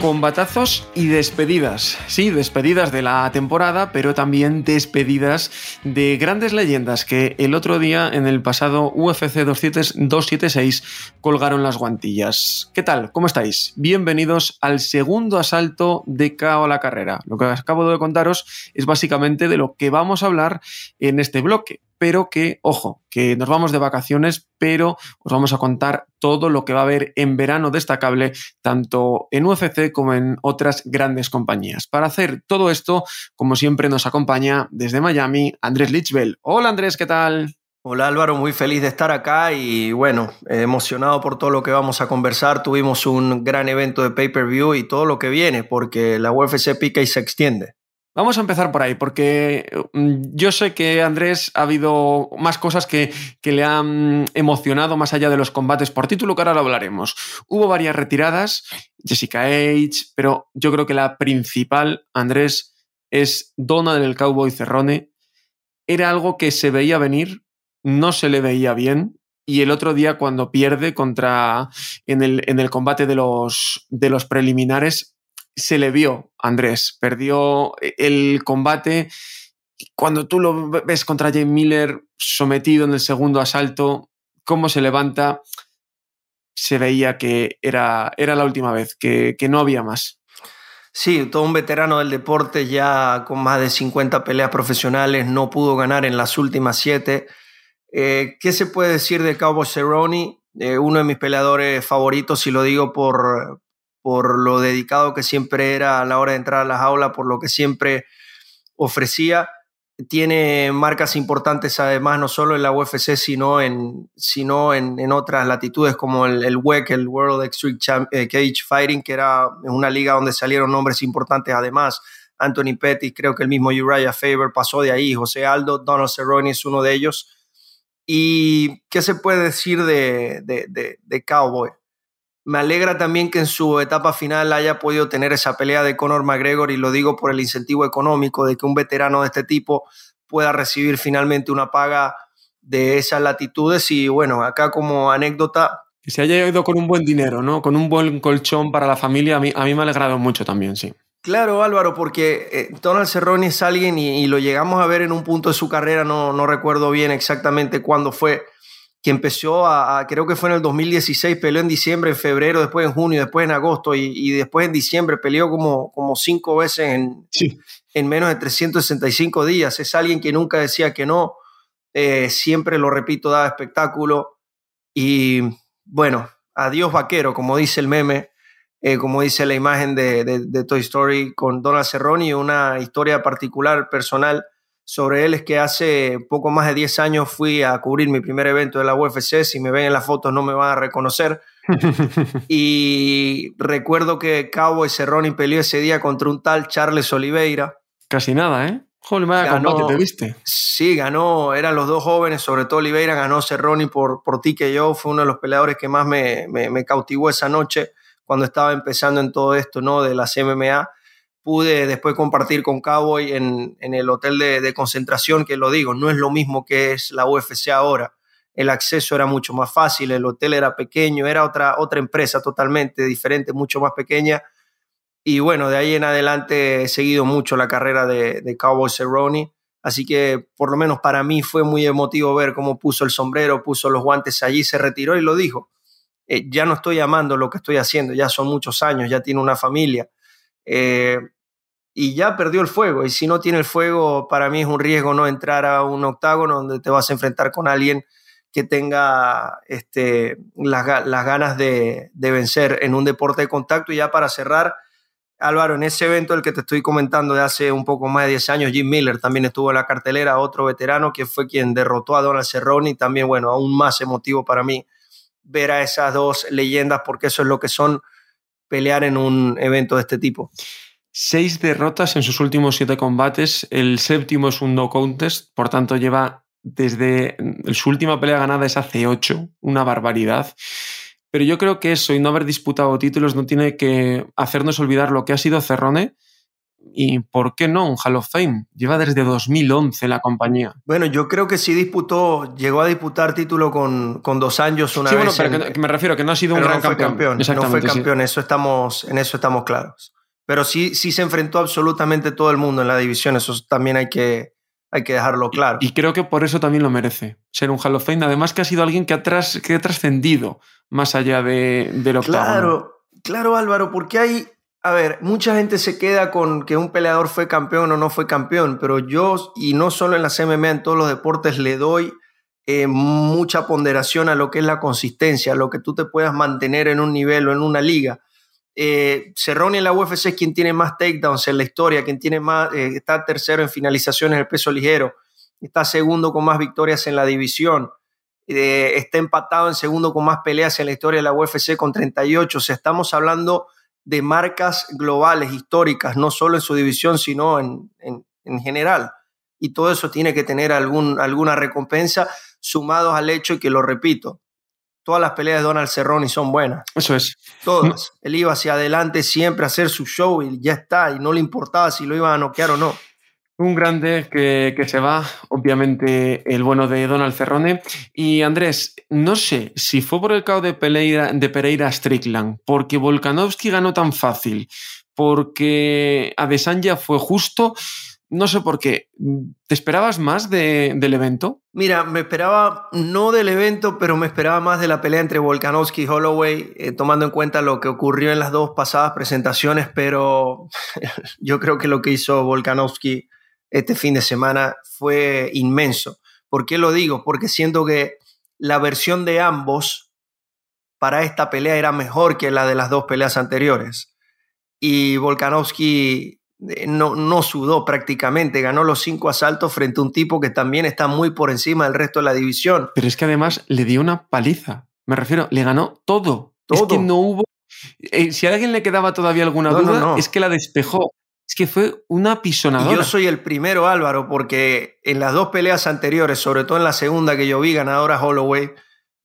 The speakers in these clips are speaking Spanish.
Combatazos y despedidas. Sí, despedidas de la temporada, pero también despedidas de grandes leyendas que el otro día en el pasado UFC 276 colgaron las guantillas. ¿Qué tal? ¿Cómo estáis? Bienvenidos al segundo asalto de KO a la carrera. Lo que acabo de contaros es básicamente de lo que vamos a hablar en este bloque pero que, ojo, que nos vamos de vacaciones, pero os vamos a contar todo lo que va a haber en verano destacable, tanto en UFC como en otras grandes compañías. Para hacer todo esto, como siempre, nos acompaña desde Miami Andrés Lichbell. Hola Andrés, ¿qué tal? Hola Álvaro, muy feliz de estar acá y bueno, emocionado por todo lo que vamos a conversar. Tuvimos un gran evento de pay-per-view y todo lo que viene, porque la UFC pica y se extiende. Vamos a empezar por ahí, porque mm, yo sé que Andrés ha habido más cosas que, que, le han emocionado más allá de los combates por título, que ahora lo hablaremos. Hubo varias retiradas, Jessica H, pero yo creo que la principal, Andrés, es Donald el Cowboy Cerrone. Era algo que se veía venir, no se le veía bien, y el otro día cuando pierde contra en el, en el combate de los, de los preliminares se le vio, Andrés, perdió el combate. Cuando tú lo ves contra Jay Miller sometido en el segundo asalto, cómo se levanta, se veía que era, era la última vez, que, que no había más. Sí, todo un veterano del deporte ya con más de 50 peleas profesionales, no pudo ganar en las últimas siete. Eh, ¿Qué se puede decir de Cowboy Cerrone? Eh, uno de mis peleadores favoritos, y lo digo por, por lo dedicado que siempre era a la hora de entrar a las aulas, por lo que siempre ofrecía. Tiene marcas importantes además, no solo en la UFC, sino en, sino en, otras latitudes como el, el, WEC, el World Extreme eh, Cage Fighting, que era una liga donde salieron nombres importantes además. Anthony Pettis, creo que el mismo Uriah Faber pasó de ahí, José Aldo, Donald Cerrone es uno de ellos. ¿Y qué se puede decir de, de, de, de Cowboy? Me alegra también que en su etapa final haya podido tener esa pelea de Conor McGregor y lo digo por el incentivo económico de que un veterano de este tipo pueda recibir finalmente una paga de esas latitudes y bueno, acá como anécdota... Que se haya ido con un buen dinero, ¿no? Con un buen colchón para la familia, a mí, a mí me ha alegrado mucho también, sí. Claro, Álvaro, porque eh, Donald Cerrone es alguien y, y, lo llegamos a ver en un punto de su carrera, no, no recuerdo bien exactamente cuándo fue, que empezó a, creo que fue en el 2016, peleó en diciembre, en febrero, después en junio, después en agosto y, después en diciembre peleó como, como cinco veces en, en menos de 365 días. Es alguien que nunca decía que no, eh, siempre, lo repito, daba espectáculo y bueno, adiós vaquero, como dice el meme, eh, como dice la imagen de, de, de Toy Story con Donald Cerrone, una historia particular, personal sobre él es que hace poco más de 10 años fui a cubrir mi primer evento de la UFC. Si me ven en las fotos no me van a reconocer. y recuerdo que Cowboy Cerrone peleó ese día contra un tal Charles Oliveira. Casi nada, ¿eh? Joder, me ganó, que te viste. Sí, ganó, eran los dos jóvenes, sobre todo Oliveira, ganó Cerrone por, por ti que yo, fue uno de los peleadores que más me, me, me cautivó esa noche cuando estaba empezando en todo esto, ¿no? De las MMA pude después compartir con Cowboy en, el hotel de, concentración, que lo digo, no es lo mismo que es la UFC ahora. El acceso era mucho más fácil, el hotel era pequeño, era otra, otra empresa totalmente diferente, mucho más pequeña. Y bueno, de ahí en adelante he seguido mucho la carrera de, de Cowboy Cerrone. Así que por lo menos para mí fue muy emotivo ver cómo puso el sombrero, puso los guantes allí, se retiró y lo dijo. Eh, ya no estoy amando lo que estoy haciendo, ya son muchos años, ya tiene una familia eh, y ya perdió el fuego. Y si no tiene el fuego, para mí es un riesgo no entrar a un octágono donde te vas a enfrentar con alguien que tenga este, las, las ganas de, de, vencer en un deporte de contacto. Y ya para cerrar, Álvaro, en ese evento el que te estoy comentando de hace un poco más de 10 años, Jim Miller también estuvo en la cartelera, otro veterano que fue quien derrotó a Donald Cerrone y también, bueno, aún más emotivo para mí ver a esas dos leyendas porque eso es lo que son pelear en un evento de este tipo. Seis derrotas en sus últimos siete combates, el séptimo es un no contest, por tanto lleva desde su última pelea ganada es hace ocho, una barbaridad. Pero yo creo que eso y no haber disputado títulos no tiene que hacernos olvidar lo que ha sido Cerrone y por qué no un Hall of Fame. Lleva desde 2011 la compañía. Bueno, yo creo que sí disputó, llegó a disputar título con, con dos años una sí, vez. bueno, pero que, me refiero que no ha sido un no gran fue campeón. No fue campeón, sí. eso estamos, en eso estamos claros. Pero sí, sí se enfrentó absolutamente todo el mundo en la división, eso también hay que, hay que dejarlo claro. Y, y creo que por eso también lo merece, ser un Hall of Fame. Además que ha sido alguien que ha, tras, que ha trascendido más allá de, del octavo. Claro, claro Álvaro, porque hay, a ver, mucha gente se queda con que un peleador fue campeón o no fue campeón, pero yo, y no solo en las MMA, en todos los deportes, le doy eh, mucha ponderación a lo que es la consistencia, a lo que tú te puedas mantener en un nivel o en una liga. Eh, Cerrone en la UFC es quien tiene más takedowns en la historia, quien tiene más, eh, está tercero en finalizaciones en el peso ligero, está segundo con más victorias en la división, eh, está empatado en segundo con más peleas en la historia de la UFC con 38. O sea, estamos hablando de marcas globales, históricas, no solo en su división, sino en, en, en general. Y todo eso tiene que tener algún, alguna recompensa, sumados al hecho, y que lo repito, todas las peleas de Donald Cerrone son buenas. Eso es. Todas. Él iba hacia adelante siempre a hacer su show y ya está, y no le importaba si lo iban a noquear o no. Un grande que, que, se va, obviamente el bueno de Donald Cerrone. Y Andrés, no sé si fue por el caos de Pereira, de Pereira Strickland, porque Volkanovski ganó tan fácil, porque Adesanya fue justo. No sé por qué. ¿Te esperabas más de, del evento? Mira, me esperaba no del evento, pero me esperaba más de la pelea entre Volkanovski y Holloway, eh, tomando en cuenta lo que ocurrió en las dos pasadas presentaciones, pero yo creo que lo que hizo Volkanovski este fin de semana fue inmenso. ¿Por qué lo digo? Porque siento que la versión de ambos para esta pelea era mejor que la de las dos peleas anteriores. Y Volkanovski no, no, sudó prácticamente, ganó los cinco asaltos frente a un tipo que también está muy por encima del resto de la división. Pero es que además le dio una paliza, me refiero, le ganó todo. todo. Es que no hubo... Eh, si a alguien le quedaba todavía alguna no, duda, no, es que la despejó. Es que fue una pisonadora. Y yo soy el primero, Álvaro, porque en las dos peleas anteriores, sobre todo en la segunda que yo vi ganadora Holloway,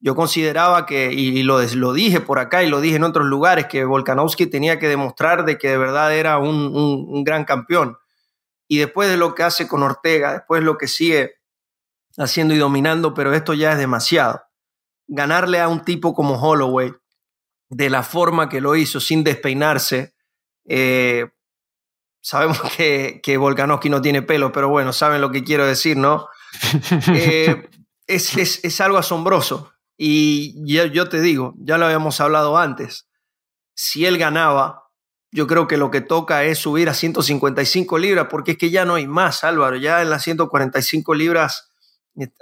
yo consideraba que, y lo, lo, dije por acá y lo dije en otros lugares, que Volkanovski tenía que demostrar de que de verdad era un, un, un, gran campeón. Y después de lo que hace con Ortega, después de lo que sigue haciendo y dominando, pero esto ya es demasiado. Ganarle a un tipo como Holloway, de la forma que lo hizo, sin despeinarse, eh, sabemos que, que Volkanovski no tiene pelo, pero bueno, saben lo que quiero decir, ¿no? Eh, es, es, es algo asombroso. Y yo, yo, te digo, ya lo habíamos hablado antes, si él ganaba, yo creo que lo que toca es subir a 155 libras, porque es que ya no hay más, Álvaro, ya en las 145 libras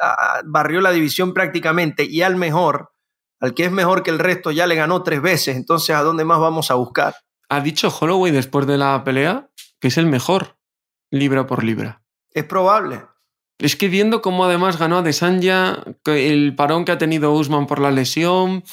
ah, barrió la división prácticamente y al mejor, al que es mejor que el resto, ya le ganó tres veces, entonces ¿a dónde más vamos a buscar? Ha dicho Holloway después de la pelea que es el mejor, libra por libra. Es probable, es que viendo cómo además ganó a Desanya, el parón que ha tenido Usman por la lesión,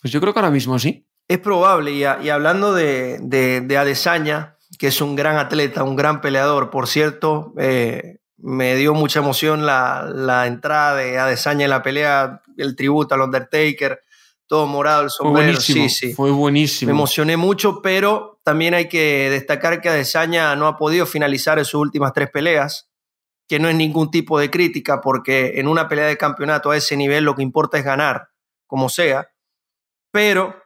pues yo creo que ahora mismo sí. Es probable, y, a, y hablando de, de, de, Adesanya, que es un gran atleta, un gran peleador, por cierto, eh, me dio mucha emoción la, la, entrada de Adesanya en la pelea, el tributo al Undertaker, todo morado, el sombrero, fue buenísimo, sí, sí. Fue buenísimo. Me emocioné mucho, pero también hay que destacar que Adesanya no ha podido finalizar en sus últimas tres peleas que no es ningún tipo de crítica, porque en una pelea de campeonato a ese nivel lo que importa es ganar, como sea, pero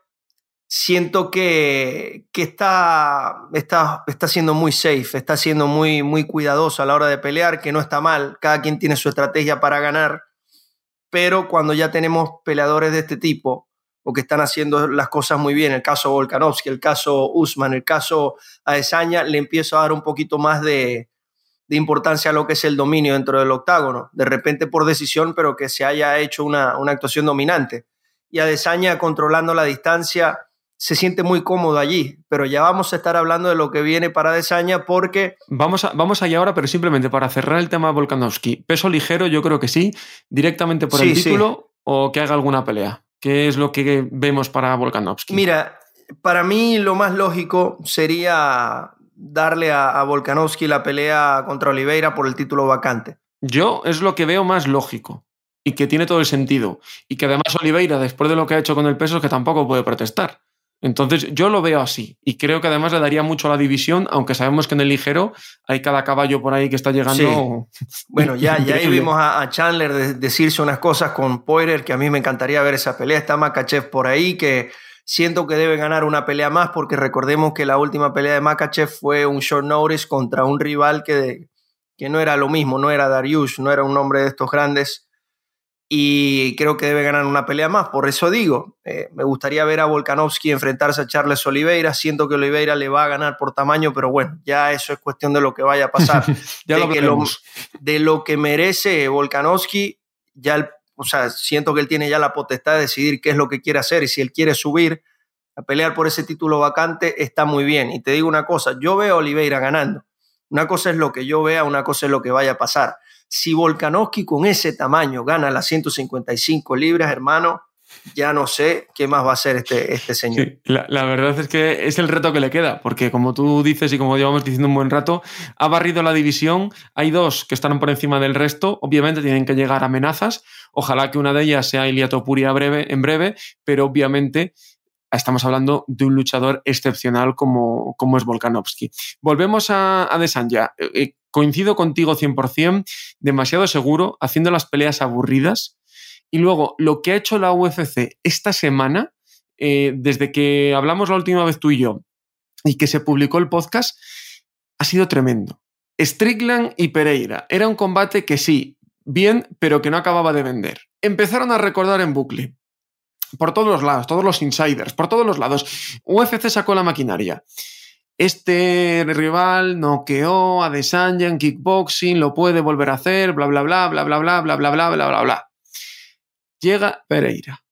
siento que, que está, está, está siendo muy safe, está siendo muy, muy cuidadoso a la hora de pelear, que no está mal, cada quien tiene su estrategia para ganar, pero cuando ya tenemos peleadores de este tipo, o que están haciendo las cosas muy bien, el caso Volkanovski, el caso Usman, el caso Adesanya, le empiezo a dar un poquito más de, de importancia a lo que es el dominio dentro del octágono, de repente por decisión, pero que se haya hecho una, una actuación dominante. Y Adesanya controlando la distancia se siente muy cómodo allí, pero ya vamos a estar hablando de lo que viene para Adesanya porque... Vamos, a, vamos allá ahora, pero simplemente para cerrar el tema de Volkanovski. Peso ligero yo creo que sí, directamente por Sí, el sí. título o que haga alguna pelea. ¿Qué es lo que vemos para Volkanovski? Mira, para mí lo más lógico sería darle a, a Volkanovski la pelea contra Oliveira por el título vacante. Yo es lo que veo más lógico y que tiene todo el sentido. Y que además Oliveira, después de lo que ha hecho con el peso, es que tampoco puede protestar. Entonces yo lo veo así y creo que además le daría mucho a la división, aunque sabemos que en el ligero hay cada caballo por ahí que está llegando. Sí. Bueno, ya, ya ahí vimos a, a Chandler de, decirse unas cosas con Poirier que a mí me encantaría ver esa pelea. Está Makachev por ahí que siento que debe ganar una pelea más porque recordemos que la última pelea de Makachev fue un short notice contra un rival que, que no era lo mismo, no era Dariush, no era un hombre de estos grandes y creo que debe ganar una pelea más. Por eso digo, eh, me gustaría ver a Volkanovski enfrentarse a Charles Oliveira. Siento que Oliveira le va a ganar por tamaño, pero bueno, ya eso es cuestión de lo que vaya a pasar. ya de, lo que lo, de lo que merece Volkanovski, ya el, o sea, siento que él tiene ya la potestad de decidir qué es lo que quiere hacer y si él quiere subir a pelear por ese título vacante, está muy bien. Y te digo una cosa, yo veo a Oliveira ganando. Una cosa es lo que yo vea, una cosa es lo que vaya a pasar. Si Volkanovski con ese tamaño gana las 155 libras, hermano, ya no sé qué más va a hacer este, este señor. Sí, la, la, verdad es que es el reto que le queda, porque como tú dices y como llevamos diciendo un buen rato, ha barrido la división. Hay dos que están por encima del resto. Obviamente tienen que llegar amenazas. Ojalá que una de ellas sea Ilia Topuria breve, en breve, pero obviamente estamos hablando de un luchador excepcional como, como es Volkanovski. Volvemos a, a Desanya. Coincido contigo 100%, demasiado seguro, haciendo las peleas aburridas. Y luego, lo que ha hecho la UFC esta semana, eh, desde que hablamos la última vez tú y yo, y que se publicó el podcast, ha sido tremendo. Strickland y Pereira. Era un combate que sí, bien, pero que no acababa de vender. Empezaron a recordar en bucle por todos los lados, todos los insiders, por todos los lados. UFC sacó la maquinaria. Este rival noqueó a Desanya en kickboxing, lo puede volver a hacer, bla, bla, bla, bla, bla, bla, bla, bla, bla, bla, bla, bla. Llega Pereira.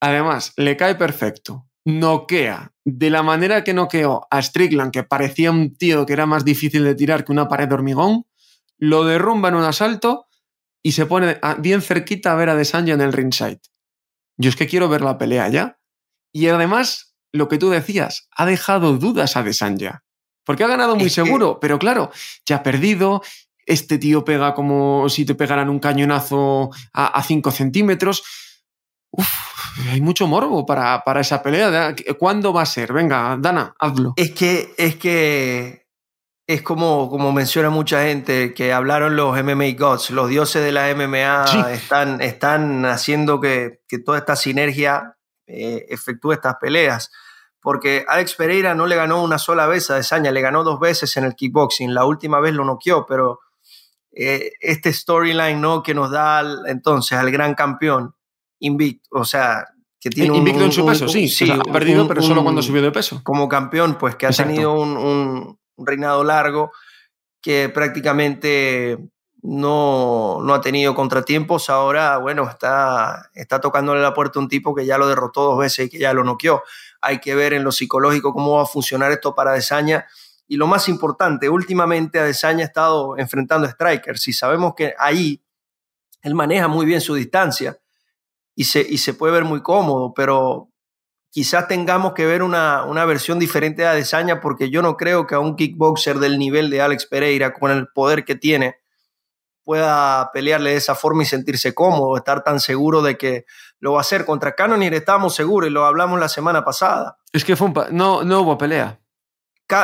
Además, le cae perfecto. Noquea de la manera que noqueó a Strickland, que parecía un tío que era más difícil de tirar que una pared de hormigón, lo derrumba en un asalto y se pone bien cerquita a ver a Desanya en el ringside. Yo es que quiero ver la pelea ya. Y además, lo que tú decías, ha dejado dudas a Desanya. Porque ha ganado muy es seguro, que... pero claro, ya ha perdido. Este tío pega como si te pegaran un cañonazo a 5 centímetros. Uf, hay mucho morbo para, para, esa pelea. ¿Cuándo va a ser? Venga, Dana, hazlo. Es que, es que es como, como menciona mucha gente que hablaron los MMA Gods, los dioses de la MMA sí. están, están haciendo que, que toda esta sinergia eh, efectúe estas peleas. Porque Alex Pereira no le ganó una sola vez a Desaña, le ganó dos veces en el kickboxing. La última vez lo noqueó, pero eh, este storyline ¿no? que nos da al, entonces al gran campeón invicto, o sea, que tiene invicto un, en su peso, un, sí, sí o sea, ha perdido, un, pero solo cuando subió de peso. Como campeón, pues que ha tenido un, un reinado largo que prácticamente no, no, ha tenido contratiempos. Ahora, bueno, está, está tocándole la puerta un tipo que ya lo derrotó dos veces y que ya lo noqueó. Hay que ver en lo psicológico cómo va a funcionar esto para Desaña. Y lo más importante, últimamente Adesanya ha estado enfrentando a strikers y sabemos que ahí él maneja muy bien su distancia y se, y se puede ver muy cómodo, pero quizás tengamos que ver una, una, versión diferente de Adesanya porque yo no creo que a un kickboxer del nivel de Alex Pereira, con el poder que tiene, pueda pelearle de esa forma y sentirse cómodo, estar tan seguro de que lo va a hacer. Contra Cannonier estábamos seguros y lo hablamos la semana pasada. Es que fue un no, no hubo pelea.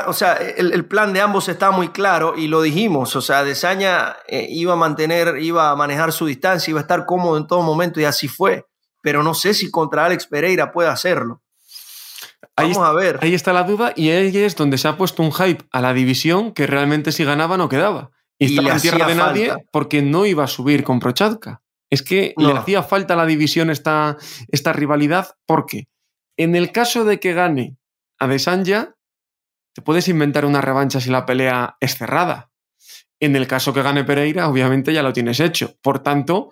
O sea, el, el, plan de ambos está muy claro y lo dijimos. O sea, Desaña eh, iba a mantener, iba a manejar su distancia, iba a estar cómodo en todo momento y así fue pero no sé si contra Alex Pereira puede hacerlo. Vamos ahí, a ver. Ahí está la duda y ahí es donde se ha puesto un hype a la división que realmente si ganaba no quedaba. Y, y estaba en tierra de nadie porque no iba a subir con Prochatka. Es que no. le hacía falta a la división esta, esta rivalidad porque en el caso de que gane a Desanya, te puedes inventar una revancha si la pelea es cerrada. En el caso que gane Pereira, obviamente ya lo tienes hecho. Por tanto,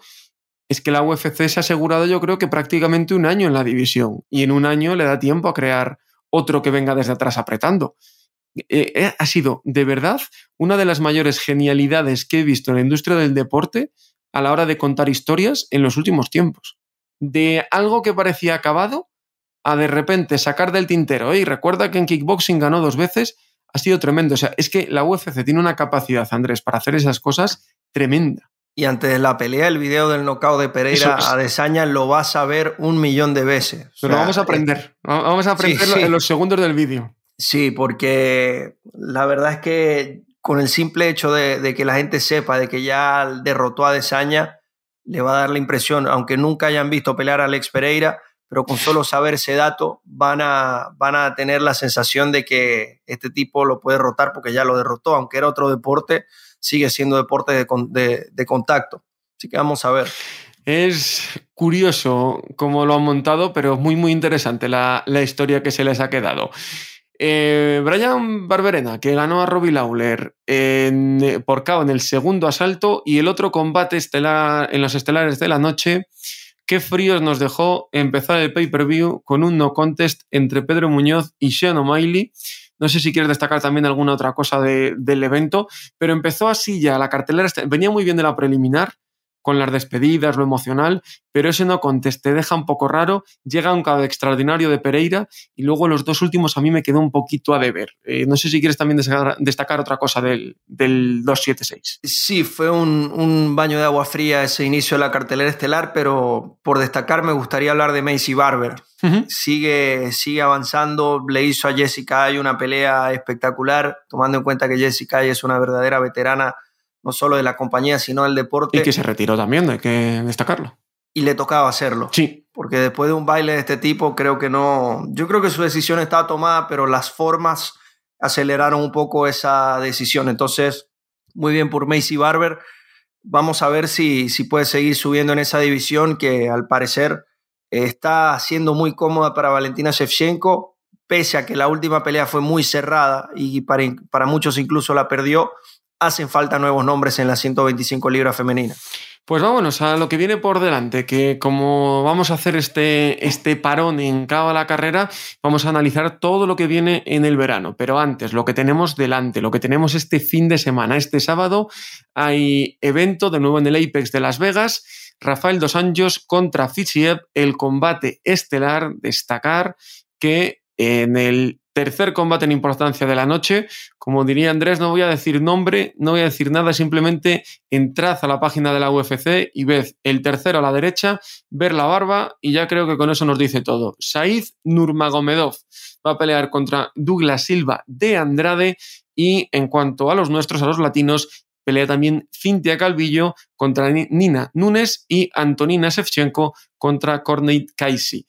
es que la UFC se ha asegurado yo creo que prácticamente un año en la división y en un año le da tiempo a crear otro que venga desde atrás apretando. Eh, eh, ha sido de verdad una de las mayores genialidades que he visto en la industria del deporte a la hora de contar historias en los últimos tiempos. de algo que parecía acabado a de repente sacar del tintero. Y recuerda que en kickboxing ganó dos veces, ha sido tremendo. O sea, es que la UFC tiene una capacidad, Andrés, para hacer esas cosas tremenda. Y antes de la pelea, el video del knockout de Pereira a Desaña lo vas a ver un millón de veces. Pero vamos a eh, aprender. Vamos a aprenderlo en los segundos del vídeo. Sí, porque la verdad es que con el simple hecho de, que la gente sepa de que ya derrotó a Desaña, le va a dar la impresión, aunque nunca hayan visto pelear a Alex Pereira, pero con solo saber ese dato van a, van a tener la sensación de que este tipo lo puede derrotar porque ya lo derrotó, aunque era otro deporte sigue siendo deporte de, contacto. Así que vamos a ver. Es curioso cómo lo han montado, pero muy, muy interesante la, historia que se les ha quedado. Eh, Brian Barberena, que ganó a Robbie Lawler en, por KO en el segundo asalto y el otro combate estelar, en los estelares de la noche. Qué fríos nos dejó empezar el pay-per-view con un no contest entre Pedro Muñoz y Sean O'Malley. No sé si quieres destacar también alguna otra cosa del evento, pero empezó así ya la cartelera. Este, venía muy bien de la preliminar, con las despedidas, lo emocional, pero ese no conteste, deja un poco raro, llega un caso extraordinario de Pereira y luego los dos últimos a mí me quedó un poquito a deber. Eh, no sé si quieres también destacar, otra cosa del, del 276. Sí, fue un, baño de agua fría ese inicio de la cartelera estelar, pero por destacar me gustaría hablar de Macy Barber. sigue, sigue avanzando, le hizo a Jessica Ay una pelea espectacular, tomando en cuenta que Jessica Ay es una verdadera veterana no solo de la compañía, sino del deporte. Y que se retiró también, hay que destacarlo. Y le tocaba hacerlo. Sí. Porque después de un baile de este tipo, creo que no. Yo creo que su decisión estaba tomada, pero las formas aceleraron un poco esa decisión. Entonces, muy bien por Macy Barber. Vamos a ver si, si puede seguir subiendo en esa división que al parecer está siendo muy cómoda para Valentina Shevchenko, pese a que la última pelea fue muy cerrada y para, para muchos incluso la perdió hacen falta nuevos nombres en las 125 libras femeninas. Pues vámonos a lo que viene por delante, que como vamos a hacer este, este parón en cada la carrera, vamos a analizar todo lo que viene en el verano. Pero antes, lo que tenemos delante, lo que tenemos este fin de semana, este sábado, hay evento de nuevo en el Apex de Las Vegas. Rafael Dos Anjos contra Fitchiev, el combate estelar, destacar que en el tercer combate en importancia de la noche. Como diría Andrés, no voy a decir nombre, no voy a decir nada, simplemente entrad a la página de la UFC y ved el tercero a la derecha, ver la barba y ya creo que con eso nos dice todo. Said Nurmagomedov va a pelear contra Douglas Silva de Andrade y en cuanto a los nuestros, a los latinos, pelea también Cintia Calvillo contra Nina Nunes y Antonina Shevchenko contra Korneit Kaisi.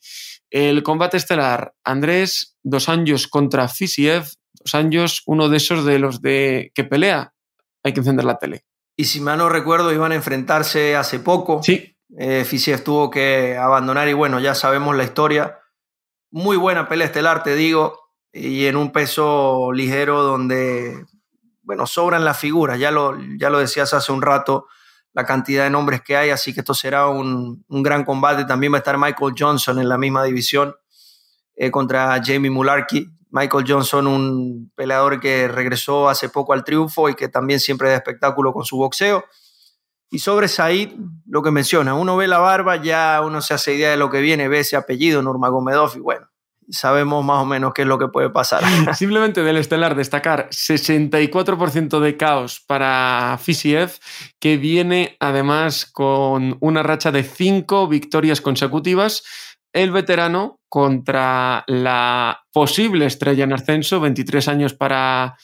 El combate estelar, Andrés, dos años contra Fisiev, dos años, uno de esos de los de que pelea, hay que encender la tele. Y si mal no recuerdo, iban a enfrentarse hace poco. Sí. Eh, Fisiev tuvo que abandonar y bueno, ya sabemos la historia. Muy buena pelea estelar, te digo, y en un peso ligero donde, bueno, sobran las figuras, ya lo, ya lo decías hace un rato la cantidad de nombres que hay, así que esto será un, gran combate. También va a estar Michael Johnson en la misma división eh, contra Jamie Mularkey. Michael Johnson, un peleador que regresó hace poco al triunfo y que también siempre da espectáculo con su boxeo. Y sobre Said, lo que menciona, uno ve la barba, ya uno se hace idea de lo que viene, ve ese apellido, Nurmagomedov, y bueno, sabemos más o menos qué es lo que puede pasar. Simplemente del estelar destacar 64% de caos para Fisiev, que viene además con una racha de cinco victorias consecutivas. El veterano contra la posible estrella en ascenso, 23 años para,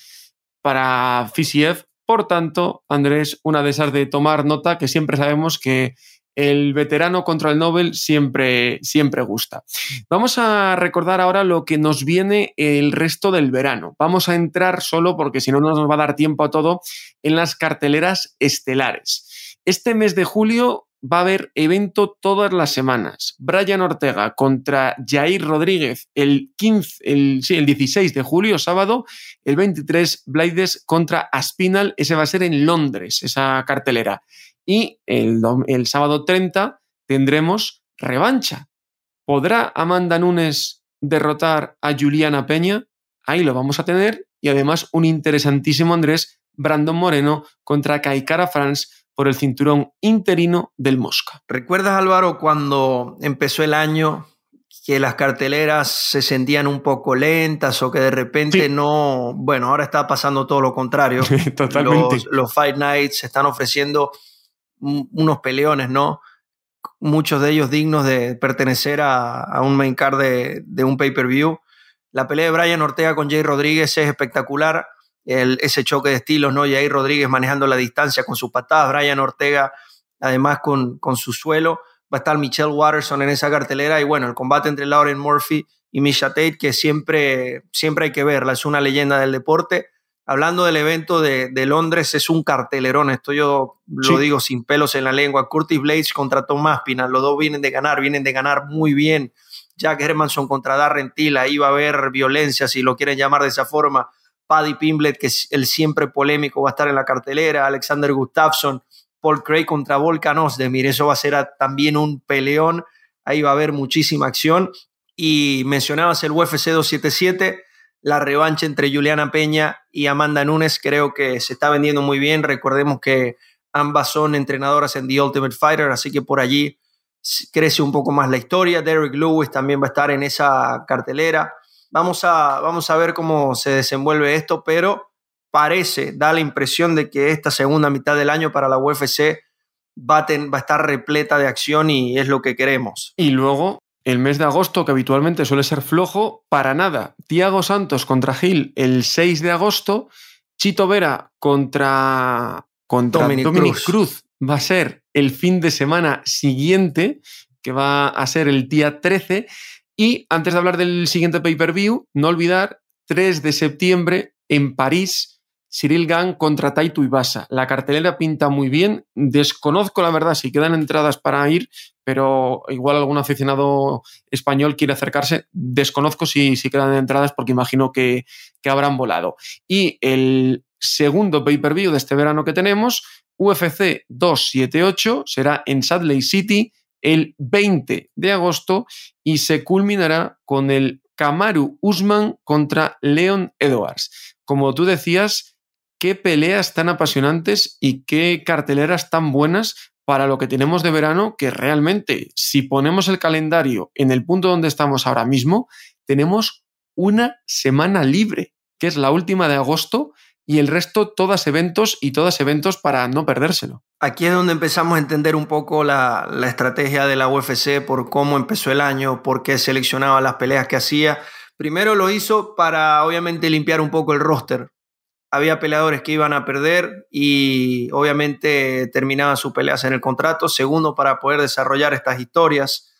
para Fisiev. Por tanto, Andrés, una de esas de tomar nota que siempre sabemos que el veterano contra el Nobel siempre, siempre gusta. Vamos a recordar ahora lo que nos viene el resto del verano. Vamos a entrar solo, porque si no, no nos va a dar tiempo a todo, en las carteleras estelares. Este mes de julio va a haber evento todas las semanas. Brian Ortega contra Jair Rodríguez el 15, el, sí, el 16 de julio, sábado. El 23, Blaides contra Aspinal. Ese va a ser en Londres, esa cartelera. Y el, el sábado 30 tendremos revancha. ¿Podrá Amanda Nunes derrotar a Juliana Peña? Ahí lo vamos a tener. Y además un interesantísimo Andrés, Brandon Moreno contra Kaikara France por el cinturón interino del Mosca. ¿Recuerdas, Álvaro, cuando empezó el año que las carteleras se sentían un poco lentas o que de repente no, bueno, ahora está pasando todo lo contrario. Totalmente. Los, los, Fight Nights se están ofreciendo unos peleones, ¿no? Muchos de ellos dignos de pertenecer a, un main card de, de un pay-per-view. La pelea de Brian Ortega con Jay Rodríguez es espectacular. El, ese choque de estilos, ¿no? Jay Rodríguez manejando la distancia con sus patadas, Brian Ortega además con, con su suelo va a estar Michelle Watterson en esa cartelera y bueno, el combate entre Lauren Murphy y Misha Tate que siempre, siempre hay que verla, es una leyenda del deporte. Hablando del evento de, de Londres, es un cartelerón, esto yo lo sí. digo sin pelos en la lengua. Curtis Blades contra Tom Aspinall, los dos vienen de ganar, vienen de ganar muy bien. Jack Hermanson contra Darren Till, ahí va a haber violencia, si lo quieren llamar de esa forma. Paddy Pimblet, que es el siempre polémico, va a estar en la cartelera. Alexander Gustafsson Paul Craig contra Volkan Ozdemir. Eso va a ser a, también un peleón. Ahí va a haber muchísima acción. Y mencionabas el UFC 277, la revancha entre Juliana Peña y Amanda Nunes. Creo que se está vendiendo muy bien. Recordemos que ambas son entrenadoras en The Ultimate Fighter, así que por allí crece un poco más la historia. Derek Lewis también va a estar en esa cartelera. Vamos a, vamos a ver cómo se desenvuelve esto, pero parece, da la impresión de que esta segunda mitad del año para la UFC va va a, estar repleta de acción y es lo que queremos. Y luego, el mes de agosto, que habitualmente suele ser flojo, para nada. Tiago Santos contra Gil el 6 de agosto, Chito Vera contra, contra Dominic, Dominic Cruz. Cruz va a ser el fin de semana siguiente, que va a ser el día 13. Y antes de hablar del siguiente pay-per-view, no olvidar 3 de septiembre en París, Cyril Gang contra Taito Ibasa. La cartelera pinta muy bien. Desconozco la verdad si quedan entradas para ir, pero igual algún aficionado español quiere acercarse. Desconozco si, si quedan entradas porque imagino que, que habrán volado. Y el segundo pay-per-view de este verano que tenemos, UFC 278, será en Salt Lake City el 20 de agosto y se culminará con el Kamaru Usman contra Leon Edwards. Como tú decías, qué peleas tan apasionantes y qué carteleras tan buenas para lo que tenemos de verano, que realmente, si ponemos el calendario en el punto donde estamos ahora mismo, tenemos una semana libre, que es la última de agosto, y el resto todas eventos y todas eventos para no perdérselo. Aquí es donde empezamos a entender un poco la, la, estrategia de la UFC por cómo empezó el año, por qué seleccionaba las peleas que hacía. Primero lo hizo para obviamente limpiar un poco el roster. Había peleadores que iban a perder y obviamente terminaban sus peleas en el contrato. Segundo, para poder desarrollar estas historias.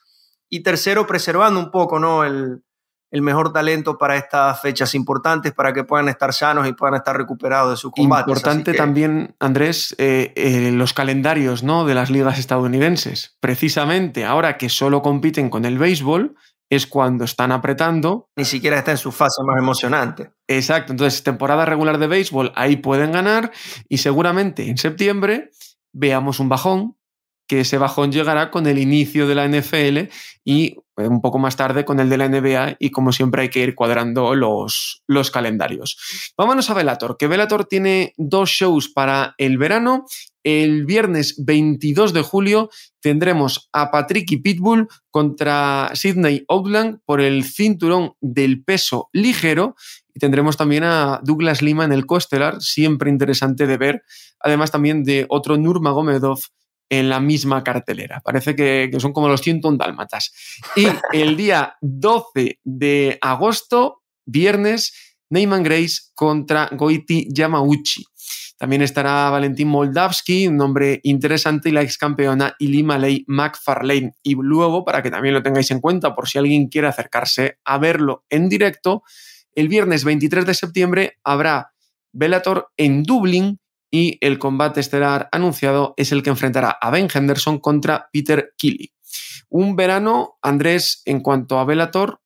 Y tercero, preservando un poco ¿no? el, el mejor talento para estas fechas importantes, para que puedan estar sanos y puedan estar recuperados de sus combates. Importante que... también, Andrés, eh, eh, los calendarios ¿no? de las ligas estadounidenses. Precisamente ahora que solo compiten con el béisbol, es cuando están apretando. Ni siquiera está en su fase más emocionante. Exacto, entonces temporada regular de béisbol, ahí pueden ganar y seguramente en septiembre veamos un bajón, que ese bajón llegará con el inicio de la NFL y un poco más tarde con el de la NBA y como siempre hay que ir cuadrando los, los calendarios. Vámonos a Velator, que Velator tiene dos shows para el verano. El viernes 22 de julio tendremos a Patrick y Pitbull contra Sidney Outland por el cinturón del peso ligero y tendremos también a Douglas Lima en el coestelar, siempre interesante de ver, además también de otro Nurmagomedov en la misma cartelera. Parece que, son como los 101 dálmatas. Y el día 12 de agosto, viernes, Neyman Grace contra Goiti Yamauchi. También estará Valentín Moldavsky, un nombre interesante, y la ex campeona Ilima Ley McFarlane. Y luego, para que también lo tengáis en cuenta, por si alguien quiere acercarse a verlo en directo, el viernes 23 de septiembre habrá Bellator en Dublín y el combate estelar anunciado es el que enfrentará a Ben Henderson contra Peter Kelly. Un verano, Andrés, en cuanto a Bellator,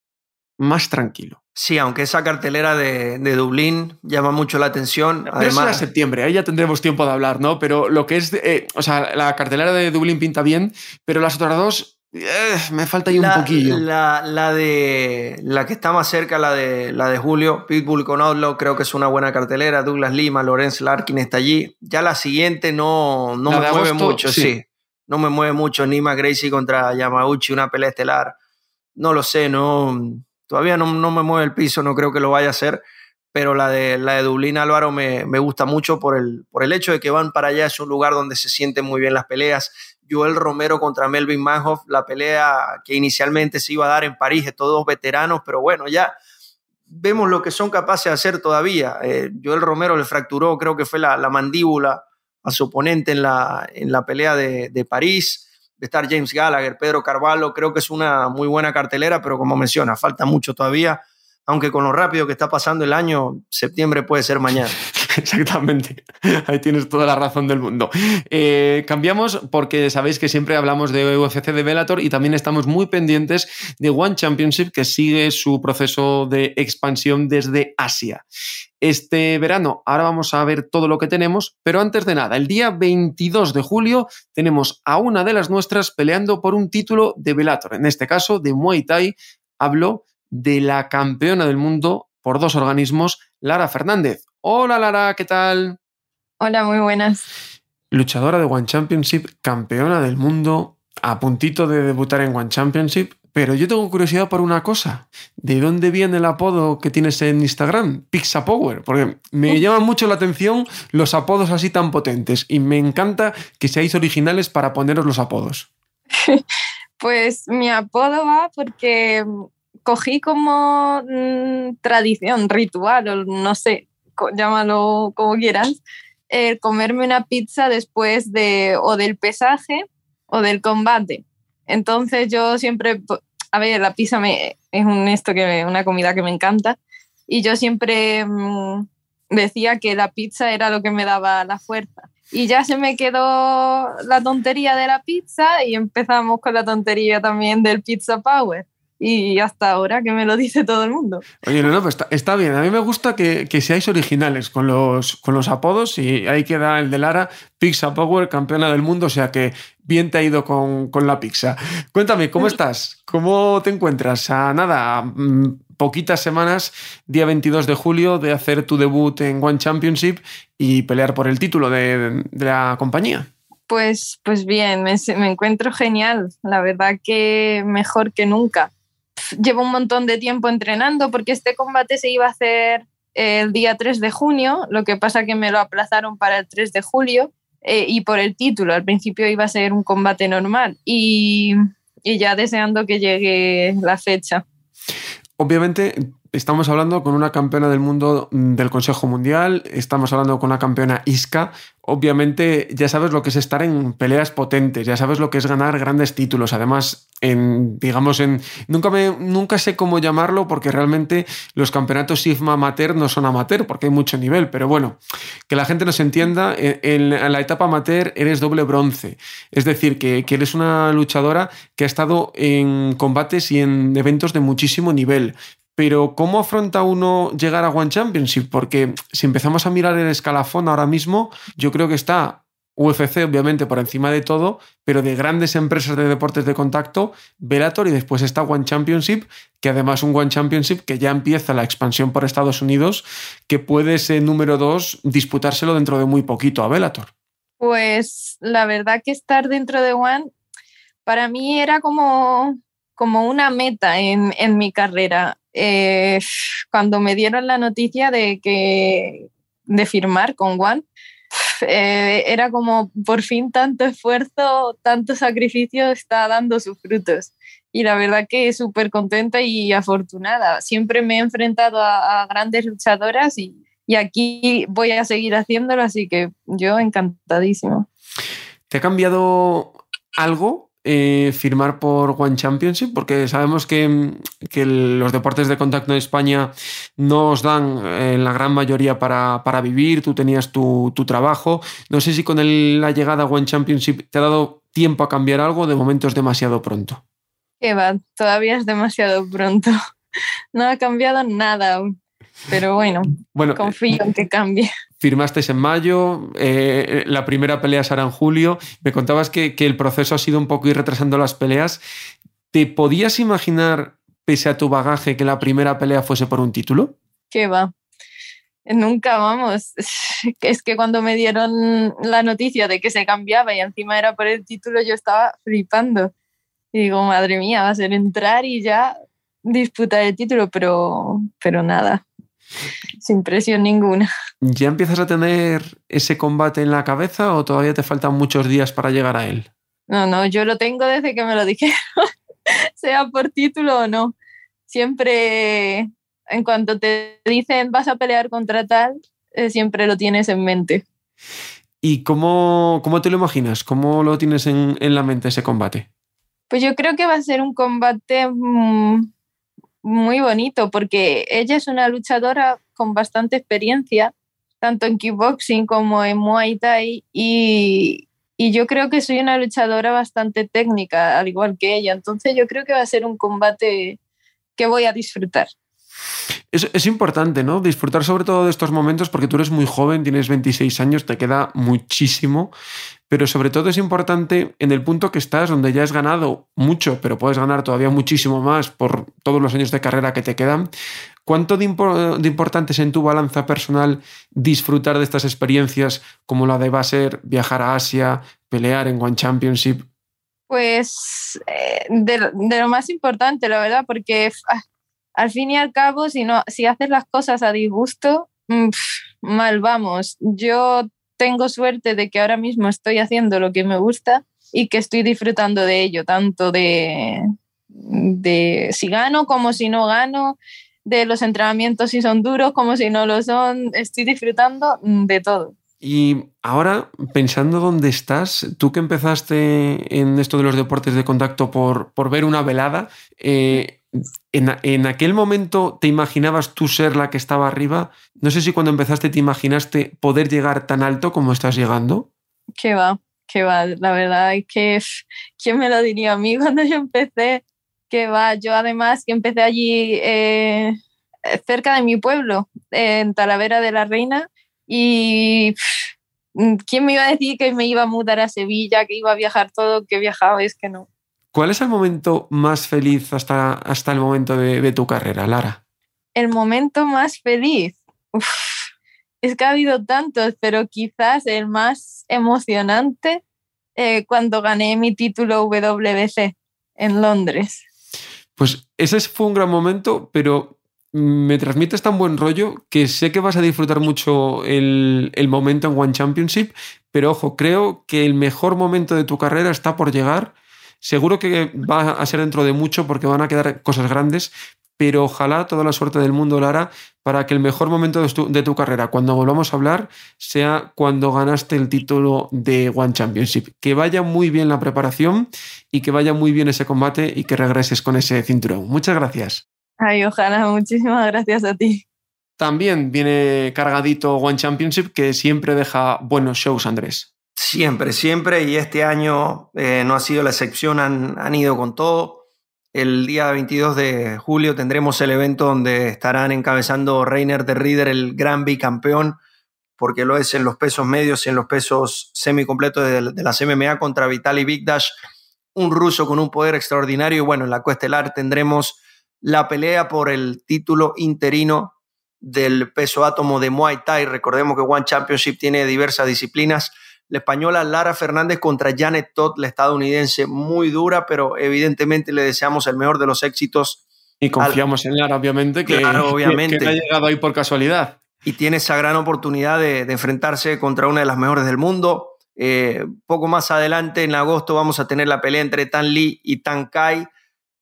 más tranquilo. Sí, aunque esa cartelera de, de Dublín llama mucho la atención. Pero Además, es septiembre, ahí ya tendremos tiempo de hablar, ¿no? Pero lo que es, eh, o sea, la cartelera de Dublín pinta bien, pero las otras dos eh, me falta ahí un poquillo. La, la, de la que está más cerca, la de la de Julio, Pitbull con Outlaw, creo que es una buena cartelera. Douglas Lima, Lorenz Larkin está allí. Ya la siguiente no, no me mueve mucho, sí. No me mueve mucho. Nima Gracie contra Yamauchi, una pelea estelar. No lo sé, no. Todavía no, no me mueve el piso, no creo que lo vaya a hacer pero la de, la de Dublín Álvaro me, me, gusta mucho por el, por el hecho de que van para allá, es un lugar donde se sienten muy bien las peleas. Joel Romero contra Melvin Manhoff, la pelea que inicialmente se iba a dar en París, estos dos veteranos, pero bueno, ya vemos lo que son capaces de hacer todavía. Eh, Joel Romero le fracturó, creo que fue la, la, mandíbula a su oponente en la, en la pelea de, de París. De estar James Gallagher, Pedro Carvalho, creo que es una muy buena cartelera, pero como menciona, falta mucho todavía aunque con lo rápido que está pasando el año, septiembre puede ser mañana. Exactamente, ahí tienes toda la razón del mundo. Eh, cambiamos porque sabéis que siempre hablamos de UFC de Bellator y también estamos muy pendientes de One Championship que sigue su proceso de expansión desde Asia. Este verano, ahora vamos a ver todo lo que tenemos, pero antes de nada, el día 22 de julio tenemos a una de las nuestras peleando por un título de Bellator, en este caso de Muay Thai. Hablo de la campeona del mundo por dos organismos, Lara Fernández. Hola Lara, ¿qué tal? Hola, muy buenas. Luchadora de One Championship, campeona del mundo, a puntito de debutar en One Championship. Pero yo tengo curiosidad por una cosa. ¿De dónde viene el apodo que tienes en Instagram? Pizza Power. Porque me llama mucho la atención los apodos así tan potentes. Y me encanta que seáis originales para poneros los apodos. Pues mi apodo va porque cogí como mm, tradición, ritual, o no sé, llámalo como quieras, comerme una pizza después de o del pesaje o del combate. Entonces yo siempre, a ver, la pizza me, es un, esto que, una comida que me encanta y yo siempre mm, decía que la pizza era lo que me daba la fuerza. Y ya se me quedó la tontería de la pizza y empezamos con la tontería también del Pizza Power y hasta ahora que me lo dice todo el mundo. Oye, no, no, pues está, bien. A mí me gusta que, que, seáis originales con los, con los apodos y ahí queda el de Lara, Pizza Power, campeona del mundo, o sea que bien te ha ido con, con la pizza. Cuéntame, ¿cómo estás? ¿Cómo te encuentras? A nada, mm, poquitas semanas, día 22 de julio, de hacer tu debut en One Championship y pelear por el título de, de la compañía. Pues, pues bien, me, me encuentro genial. La verdad que mejor que nunca llevo un montón de tiempo entrenando porque este combate se iba a hacer el día 3 de junio, lo que pasa que me lo aplazaron para el 3 de julio eh, y por el título. Al principio iba a ser un combate normal y, y ya deseando que llegue la fecha. Obviamente estamos hablando con una campeona del mundo mm, del Consejo Mundial, estamos hablando con una campeona ISCA. Obviamente ya sabes lo que es estar en peleas potentes, ya sabes lo que es ganar grandes títulos. Además, en, digamos, en. Nunca, me, nunca sé cómo llamarlo porque realmente los campeonatos SIFMA amateur no son amateur porque hay mucho nivel. Pero bueno, que la gente nos entienda, en, la etapa amateur eres doble bronce. Es decir, que, que eres una luchadora que ha estado en combates y en eventos de muchísimo nivel pero ¿cómo afronta uno llegar a One Championship? Porque si empezamos a mirar el escalafón ahora mismo, yo creo que está UFC obviamente por encima de todo, pero de grandes empresas de deportes de contacto, Bellator y después está One Championship, que además un One Championship que ya empieza la expansión por Estados Unidos, que puede ser número dos disputárselo dentro de muy poquito a Bellator. Pues la verdad que estar dentro de One para mí era como, como una meta en, en mi carrera. Eh, cuando me dieron la noticia de que de firmar con One, eh, era como por fin tanto esfuerzo, tanto sacrificio está dando sus frutos. Y la verdad que súper contenta y afortunada. Siempre me he enfrentado a, grandes luchadoras y, y, aquí voy a seguir haciéndolo, así que yo encantadísimo. ¿Te ha cambiado algo eh, firmar por One Championship, porque sabemos que, los deportes de contacto en España no os dan en eh, la gran mayoría para, vivir, tú tenías tu, trabajo. No sé si con la llegada a One Championship te ha dado tiempo a cambiar algo, de momento es demasiado pronto. Que va, todavía es demasiado pronto. No ha cambiado nada Pero bueno, bueno confío en que cambie. Firmasteis en mayo, eh, la primera pelea será en julio. Me contabas que, que el proceso ha sido un poco ir retrasando las peleas. ¿Te podías imaginar, pese a tu bagaje, que la primera pelea fuese por un título? ¿Qué va? Nunca vamos. Es que cuando me dieron la noticia de que se cambiaba y encima era por el título, yo estaba flipando. Y digo, madre mía, va a ser entrar y ya disputar el título, pero, pero nada, sin presión ninguna. ¿Ya empiezas a tener ese combate en la cabeza o todavía te faltan muchos días para llegar a él? No, no, yo lo tengo desde que me lo dijeron, sea por título o no. Siempre en cuanto te dicen vas a pelear contra tal, eh, siempre lo tienes en mente. ¿Y cómo, cómo te lo imaginas? ¿Cómo lo tienes en, en, la mente ese combate? Pues yo creo que va a ser un combate mm, muy bonito porque ella es una luchadora con bastante experiencia, tanto en kickboxing como en Muay Thai, y, y yo creo que soy una luchadora bastante técnica, al igual que ella. Entonces yo creo que va a ser un combate que voy a disfrutar. Es, es, importante, ¿no? Disfrutar sobre todo de estos momentos porque tú eres muy joven, tienes 26 años, te queda muchísimo, pero sobre todo es importante en el punto que estás, donde ya has ganado mucho, pero puedes ganar todavía muchísimo más por todos los años de carrera que te quedan. ¿Cuánto de, impo de importante es en tu balanza personal disfrutar de estas experiencias como la de va ser viajar a Asia, pelear en One Championship? Pues eh, de, lo más importante, la verdad, porque al fin y al cabo, si, no, si haces las cosas a disgusto, mm, mal vamos. Yo tengo suerte de que ahora mismo estoy haciendo lo que me gusta y que estoy disfrutando de ello, tanto de, de si gano como si no gano, de los entrenamientos si son duros como si no lo son, estoy disfrutando de todo. Y ahora, pensando dónde estás, tú que empezaste en esto de los deportes de contacto por, por ver una velada, eh, en, en, aquel momento te imaginabas tú ser la que estaba arriba. No sé si cuando empezaste te imaginaste poder llegar tan alto como estás llegando. Que va, que va. La verdad es que, ¿quién me lo diría a mí cuando yo empecé? Que va, yo además que empecé allí eh, cerca de mi pueblo, en Talavera de la Reina, y ¿quién me iba a decir que me iba a mudar a Sevilla, que iba a viajar todo, que viajaba? Es que no. ¿Cuál es el momento más feliz hasta, hasta el momento de, de tu carrera, Lara? El momento más feliz. Uf, es que ha habido tantos, pero quizás el más emocionante eh, cuando gané mi título WBC en Londres. Pues ese fue un gran momento, pero me transmites tan buen rollo que sé que vas a disfrutar mucho el, el, momento en One Championship, pero ojo, creo que el mejor momento de tu carrera está por llegar. Seguro que va a ser dentro de mucho porque van a quedar cosas grandes, pero ojalá toda la suerte del mundo, Lara, para que el mejor momento de tu, de tu, carrera, cuando volvamos a hablar, sea cuando ganaste el título de One Championship. Que vaya muy bien la preparación y que vaya muy bien ese combate y que regreses con ese cinturón. Muchas gracias. Ay, ojalá, muchísimas gracias a ti. También viene cargadito One Championship que siempre deja buenos shows, Andrés. Siempre, siempre, y este año eh, no ha sido la excepción, han, han, ido con todo. El día 22 de julio tendremos el evento donde estarán encabezando Reiner de Rieder, el gran bicampeón, porque lo es en los pesos medios y en los pesos semicompletos de, de las MMA contra Vitaly Bigdash, un ruso con un poder extraordinario. Y bueno, en la Cuestelar tendremos la pelea por el título interino del peso átomo de Muay Thai. Recordemos que One Championship tiene diversas disciplinas. La española Lara Fernández contra Janet Todd, la estadounidense, muy dura, pero evidentemente le deseamos el mejor de los éxitos. Y confiamos al... en Lara, obviamente, que, claro, obviamente. Que, que, ha llegado ahí por casualidad. Y tiene esa gran oportunidad de, de enfrentarse contra una de las mejores del mundo. Eh, poco más adelante, en agosto, vamos a tener la pelea entre Tan Lee y Tan Kai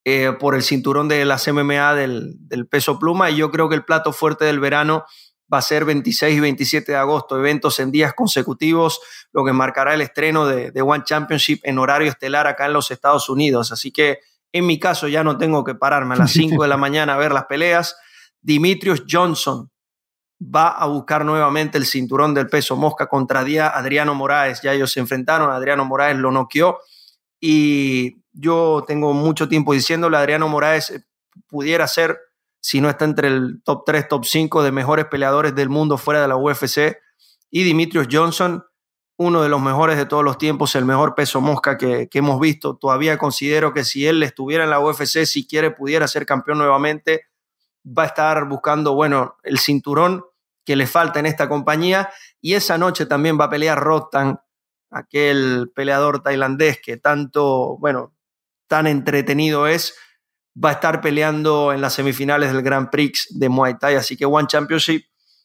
eh, por el cinturón de las MMA del, del, peso pluma y yo creo que el plato fuerte del verano va a ser 26 y 27 de agosto, eventos en días consecutivos, lo que marcará el estreno de, de One Championship en horario estelar acá en los Estados Unidos. Así que en mi caso ya no tengo que pararme a las 5 de la mañana a ver las peleas. Dimitrios Johnson va a buscar nuevamente el cinturón del peso mosca contra Adriano Moraes. Ya ellos se enfrentaron, Adriano Moraes lo noqueó y yo tengo mucho tiempo diciéndole, Adriano Moraes eh, pudiera ser, si no está entre el top 3, top 5 de mejores peleadores del mundo fuera de la UFC. y Dimitrios Johnson, uno de los mejores de todos los tiempos, el mejor peso mosca que, que hemos visto. Todavía considero que si él estuviera en la UFC, si quiere, pudiera ser campeón nuevamente, va a estar buscando, bueno, el cinturón que le falta en esta compañía. Y esa noche también va a pelear Rotan, aquel peleador tailandés que tanto, bueno, tan entretenido es, va a estar peleando en las semifinales del Grand Prix de Muay Thai. Así que One Championship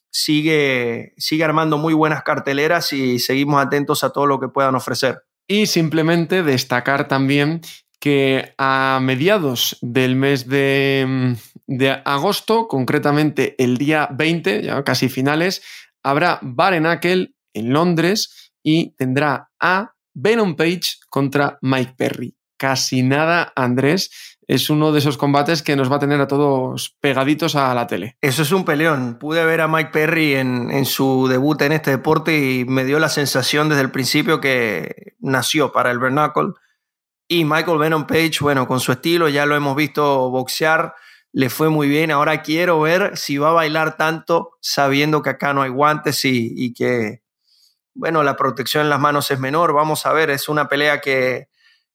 sigue, sigue armando muy buenas carteleras y seguimos atentos a todo lo que puedan ofrecer. Y simplemente destacar también que a mediados del mes de, de agosto, concretamente el día 20, ya casi finales, habrá Barenakel en Londres y tendrá a Venom Page contra Mike Perry. Casi nada, Andrés. Es uno de esos combates que nos va a tener a todos pegaditos a la tele. Eso es un peleón. Pude ver a Mike Perry en, su debut en este deporte y me dio la sensación desde el principio que nació para el Bernacle. Y Michael Venom Page, bueno, con su estilo, ya lo hemos visto boxear, le fue muy bien. Ahora quiero ver si va a bailar tanto sabiendo que acá no hay guantes y, que, bueno, la protección en las manos es menor. Vamos a ver, es una pelea que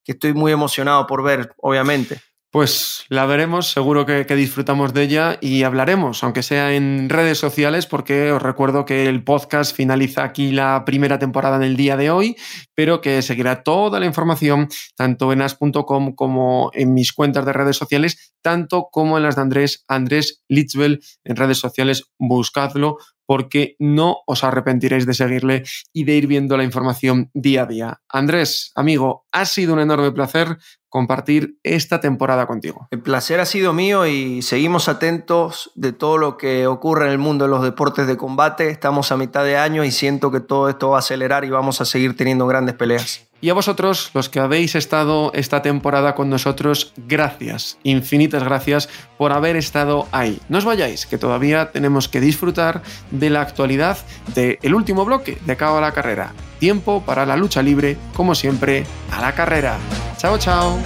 estoy muy emocionado por ver, obviamente. Pues la veremos, seguro que, disfrutamos de ella y hablaremos, aunque sea en redes sociales, porque os recuerdo que el podcast finaliza aquí la primera temporada en el día de hoy, pero que seguirá toda la información tanto en as.com como en mis cuentas de redes sociales, tanto como en las de Andrés, Andrés Litzbel en redes sociales, buscadlo porque no os arrepentiréis de seguirle y de ir viendo la información día a día. Andrés, amigo, ha sido un enorme placer compartir esta temporada contigo. El placer ha sido mío y seguimos atentos de todo lo que ocurre en el mundo de los deportes de combate. Estamos a mitad de año y siento que todo esto va a acelerar y vamos a seguir teniendo grandes peleas. Y a vosotros, los que habéis estado esta temporada con nosotros, gracias, infinitas gracias por haber estado ahí. No os vayáis, que todavía tenemos que disfrutar de la actualidad del último bloque de Cabo a la Carrera. Tiempo para la lucha libre, como siempre, a la carrera. Chao, chao.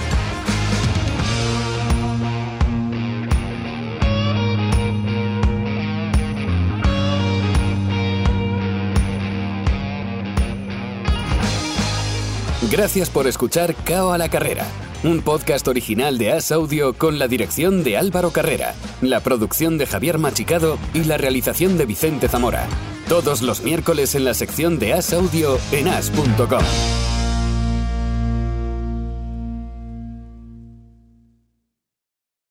Gracias por escuchar Cao a la Carrera, un podcast original de As Audio con la dirección de Álvaro Carrera, la producción de Javier Machicado y la realización de Vicente Zamora. Todos los miércoles en la sección de As Audio en as.com.